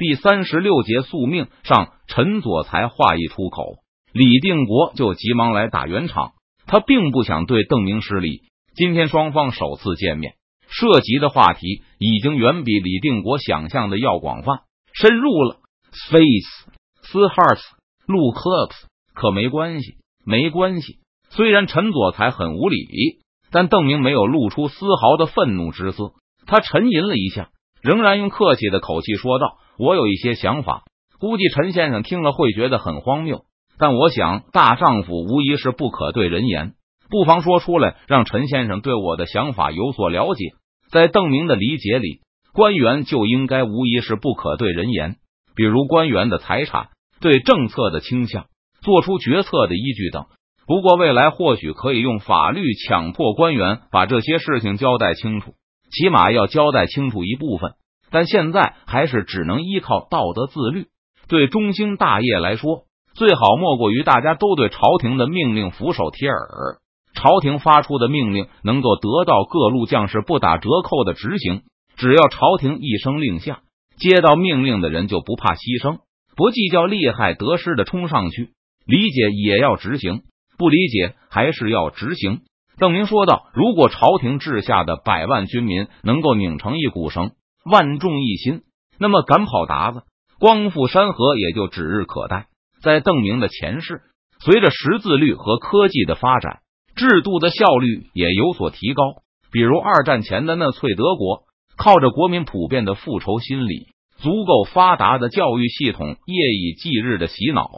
第三十六节宿命上，陈佐才话一出口，李定国就急忙来打圆场。他并不想对邓明失礼。今天双方首次见面，涉及的话题已经远比李定国想象的要广泛、深入了。Face、s Hearts、Look Ups，可没关系，没关系。虽然陈佐才很无礼，但邓明没有露出丝毫的愤怒之色。他沉吟了一下，仍然用客气的口气说道。我有一些想法，估计陈先生听了会觉得很荒谬，但我想大丈夫无疑是不可对人言，不妨说出来，让陈先生对我的想法有所了解。在邓明的理解里，官员就应该无疑是不可对人言，比如官员的财产、对政策的倾向、做出决策的依据等。不过未来或许可以用法律强迫官员把这些事情交代清楚，起码要交代清楚一部分。但现在还是只能依靠道德自律。对中兴大业来说，最好莫过于大家都对朝廷的命令俯首帖耳。朝廷发出的命令能够得到各路将士不打折扣的执行。只要朝廷一声令下，接到命令的人就不怕牺牲，不计较利害得失的冲上去。理解也要执行，不理解还是要执行。邓明说道：“如果朝廷治下的百万军民能够拧成一股绳。”万众一心，那么赶跑鞑子、光复山河也就指日可待。在邓明的前世，随着识字率和科技的发展，制度的效率也有所提高。比如二战前的纳粹德国，靠着国民普遍的复仇心理、足够发达的教育系统、夜以继日的洗脑、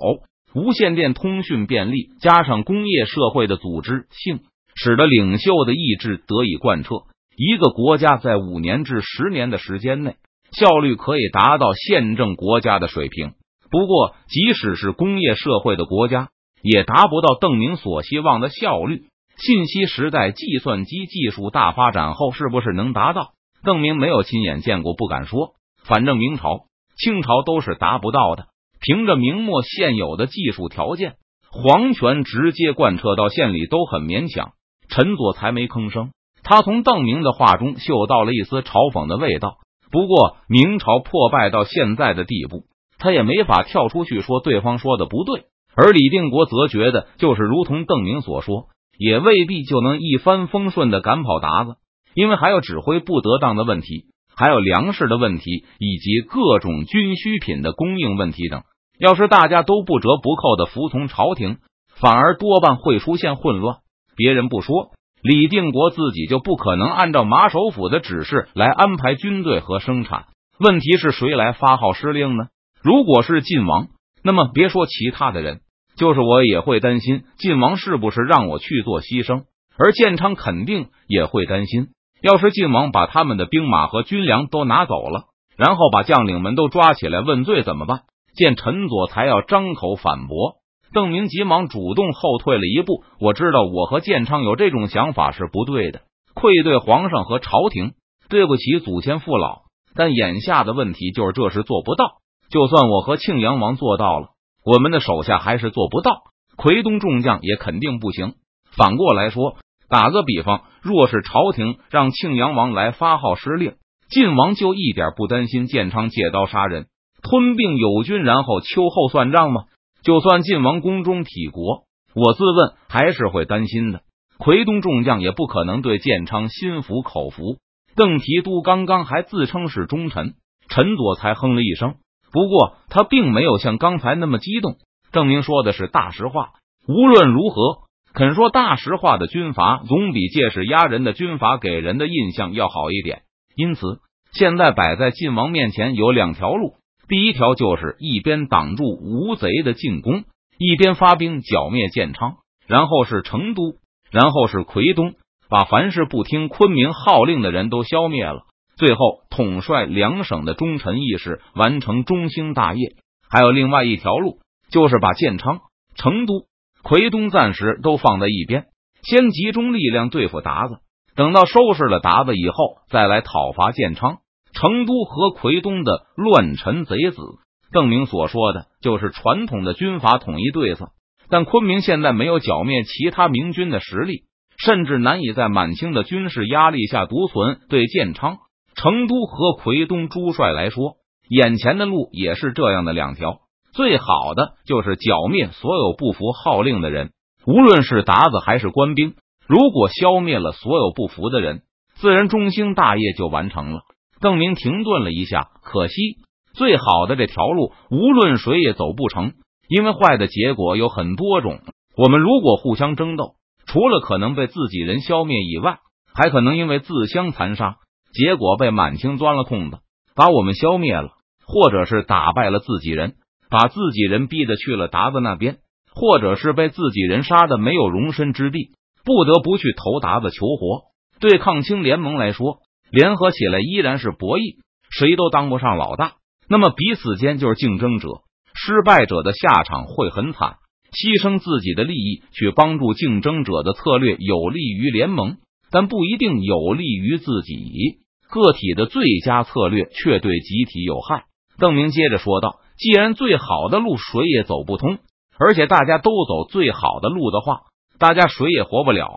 无线电通讯便利，加上工业社会的组织性，使得领袖的意志得以贯彻。一个国家在五年至十年的时间内，效率可以达到宪政国家的水平。不过，即使是工业社会的国家，也达不到邓明所希望的效率。信息时代，计算机技术大发展后，是不是能达到？邓明没有亲眼见过，不敢说。反正明朝、清朝都是达不到的。凭着明末现有的技术条件，皇权直接贯彻到县里都很勉强。陈佐才没吭声。他从邓明的话中嗅到了一丝嘲讽的味道。不过，明朝破败到现在的地步，他也没法跳出去说对方说的不对。而李定国则觉得，就是如同邓明所说，也未必就能一帆风顺的赶跑鞑子，因为还有指挥不得当的问题，还有粮食的问题，以及各种军需品的供应问题等。要是大家都不折不扣的服从朝廷，反而多半会出现混乱。别人不说。李定国自己就不可能按照马首府的指示来安排军队和生产。问题是谁来发号施令呢？如果是晋王，那么别说其他的人，就是我也会担心晋王是不是让我去做牺牲。而建昌肯定也会担心，要是晋王把他们的兵马和军粮都拿走了，然后把将领们都抓起来问罪怎么办？见陈佐才要张口反驳。邓明急忙主动后退了一步。我知道我和建昌有这种想法是不对的，愧对皇上和朝廷，对不起祖先父老。但眼下的问题就是这事做不到。就算我和庆阳王做到了，我们的手下还是做不到。奎东众将也肯定不行。反过来说，打个比方，若是朝廷让庆阳王来发号施令，晋王就一点不担心建昌借刀杀人、吞并友军，然后秋后算账吗？就算晋王宫中体国，我自问还是会担心的。奎东众将也不可能对建昌心服口服。邓提督刚刚还自称是忠臣，陈佐才哼了一声。不过他并没有像刚才那么激动，证明说的是大实话。无论如何，肯说大实话的军阀，总比借势压人的军阀给人的印象要好一点。因此，现在摆在晋王面前有两条路。第一条就是一边挡住吴贼的进攻，一边发兵剿灭建昌，然后是成都，然后是奎东，把凡是不听昆明号令的人都消灭了。最后统帅两省的忠臣义士，完成中兴大业。还有另外一条路，就是把建昌、成都、奎东暂时都放在一边，先集中力量对付鞑子，等到收拾了鞑子以后，再来讨伐建昌。成都和奎东的乱臣贼子，邓明所说的就是传统的军阀统一对策。但昆明现在没有剿灭其他明军的实力，甚至难以在满清的军事压力下独存。对建昌、成都和奎东诸帅来说，眼前的路也是这样的两条，最好的就是剿灭所有不服号令的人，无论是鞑子还是官兵。如果消灭了所有不服的人，自然中兴大业就完成了。邓明停顿了一下，可惜最好的这条路，无论谁也走不成，因为坏的结果有很多种。我们如果互相争斗，除了可能被自己人消灭以外，还可能因为自相残杀，结果被满清钻了空子，把我们消灭了；或者是打败了自己人，把自己人逼得去了鞑子那边；或者是被自己人杀的没有容身之地，不得不去投鞑子求活。对抗清联盟来说，联合起来依然是博弈，谁都当不上老大。那么彼此间就是竞争者，失败者的下场会很惨。牺牲自己的利益去帮助竞争者的策略有利于联盟，但不一定有利于自己。个体的最佳策略却对集体有害。邓明接着说道：“既然最好的路谁也走不通，而且大家都走最好的路的话，大家谁也活不了。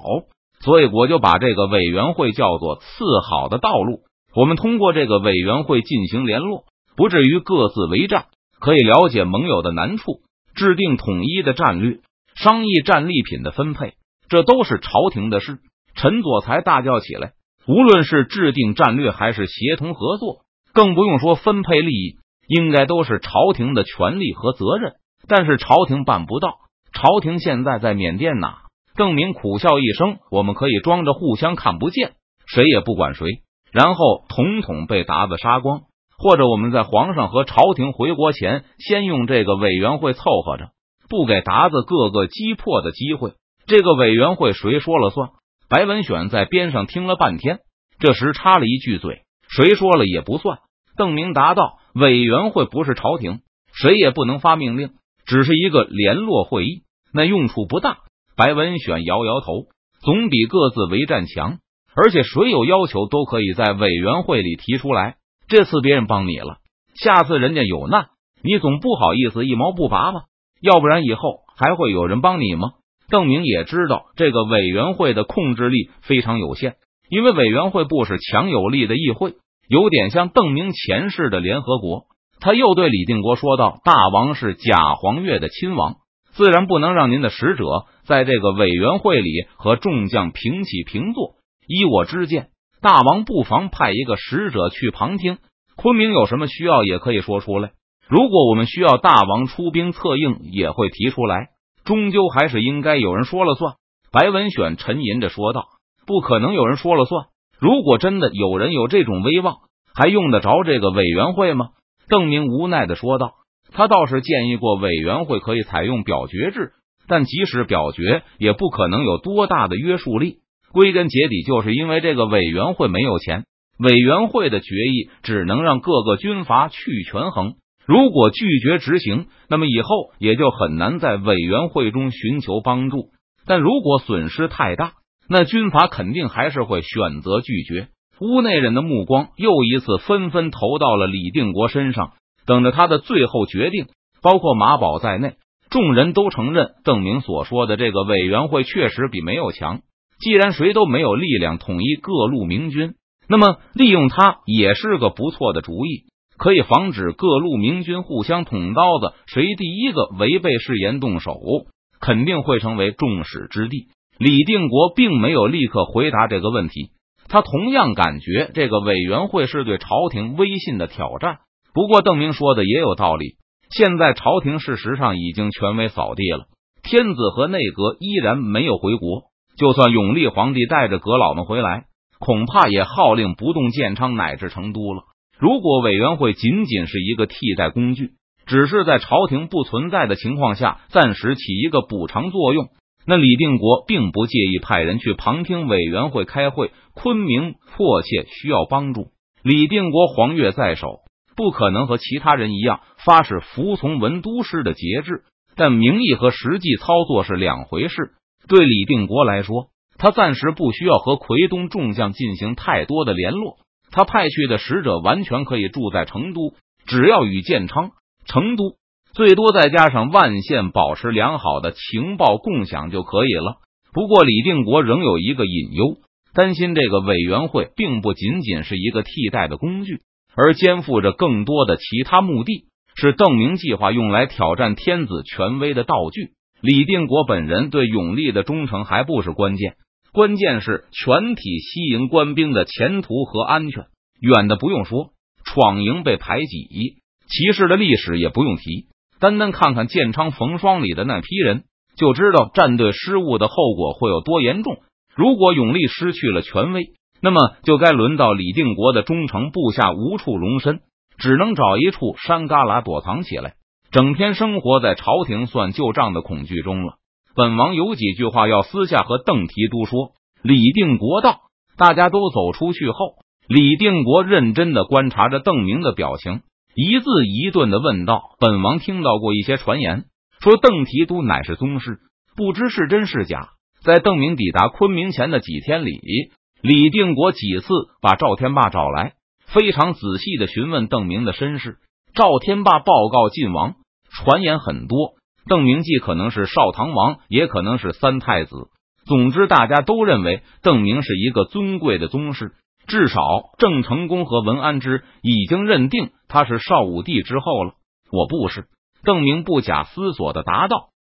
所以我就把这个委员会叫做次好的道路。我们通过这个委员会进行联络，不至于各自为战，可以了解盟友的难处。”制定统一的战略，商议战利品的分配，这都是朝廷的事。陈佐才大叫起来：“无论是制定战略，还是协同合作，更不用说分配利益，应该都是朝廷的权利和责任。但是朝廷办不到。朝廷现在在缅甸呐。”邓明苦笑一声：“我们可以装着互相看不见，谁也不管谁，然后统统被鞑子杀光。”或者我们在皇上和朝廷回国前，先用这个委员会凑合着，不给鞑子各个击破的机会。这个委员会谁说了算？白文选在边上听了半天，这时插了一句嘴：“谁说了也不算。”邓明答道：“委员会不是朝廷，谁也不能发命令，只是一个联络会议，那用处不大。”白文选摇摇头：“总比各自为战强，而且谁有要求都可以在委员会里提出来。”这次别人帮你了，下次人家有难，你总不好意思一毛不拔吧？要不然以后还会有人帮你吗？邓明也知道这个委员会的控制力非常有限，因为委员会不是强有力的议会，有点像邓明前世的联合国。他又对李定国说道：“大王是贾黄月的亲王，自然不能让您的使者在这个委员会里和众将平起平坐。依我之见。”大王不妨派一个使者去旁听，昆明有什么需要也可以说出来。如果我们需要大王出兵策应，也会提出来。终究还是应该有人说了算。白文选沉吟着说道：“不可能有人说了算。如果真的有人有这种威望，还用得着这个委员会吗？”邓明无奈的说道：“他倒是建议过委员会可以采用表决制，但即使表决，也不可能有多大的约束力。”归根结底，就是因为这个委员会没有钱，委员会的决议只能让各个军阀去权衡。如果拒绝执行，那么以后也就很难在委员会中寻求帮助。但如果损失太大，那军阀肯定还是会选择拒绝。屋内人的目光又一次纷纷投到了李定国身上，等着他的最后决定。包括马宝在内，众人都承认邓明所说的这个委员会确实比没有强。既然谁都没有力量统一各路明军，那么利用他也是个不错的主意，可以防止各路明军互相捅刀子。谁第一个违背誓言动手，肯定会成为众矢之的。李定国并没有立刻回答这个问题，他同样感觉这个委员会是对朝廷威信的挑战。不过邓明说的也有道理，现在朝廷事实上已经权威扫地了，天子和内阁依然没有回国。就算永历皇帝带着阁老们回来，恐怕也号令不动建昌乃至成都了。如果委员会仅仅是一个替代工具，只是在朝廷不存在的情况下暂时起一个补偿作用，那李定国并不介意派人去旁听委员会开会。昆明迫切需要帮助，李定国黄月在手，不可能和其他人一样发誓服从文都师的节制，但名义和实际操作是两回事。对李定国来说，他暂时不需要和奎东众将进行太多的联络。他派去的使者完全可以住在成都，只要与建昌、成都，最多再加上万县保持良好的情报共享就可以了。不过，李定国仍有一个隐忧，担心这个委员会并不仅仅是一个替代的工具，而肩负着更多的其他目的，是邓明计划用来挑战天子权威的道具。李定国本人对永历的忠诚还不是关键，关键是全体西营官兵的前途和安全。远的不用说，闯营被排挤，骑士的历史也不用提。单单看看建昌冯双里的那批人，就知道战队失误的后果会有多严重。如果永历失去了权威，那么就该轮到李定国的忠诚部下无处容身，只能找一处山旮旯躲藏起来，整天生活在朝廷算旧账的恐惧中了。本王有几句话要私下和邓提督说。李定国道，大家都走出去后，李定国认真的观察着邓明的表情。一字一顿的问道：“本王听到过一些传言，说邓提督乃是宗师，不知是真是假。”在邓明抵达昆明前的几天里，李定国几次把赵天霸找来，非常仔细的询问邓明的身世。赵天霸报告晋王，传言很多，邓明既可能是少唐王，也可能是三太子。总之，大家都认为邓明是一个尊贵的宗室。至少，郑成功和文安之已经认定他是少武帝之后了。我不是邓明，不假思索的答道。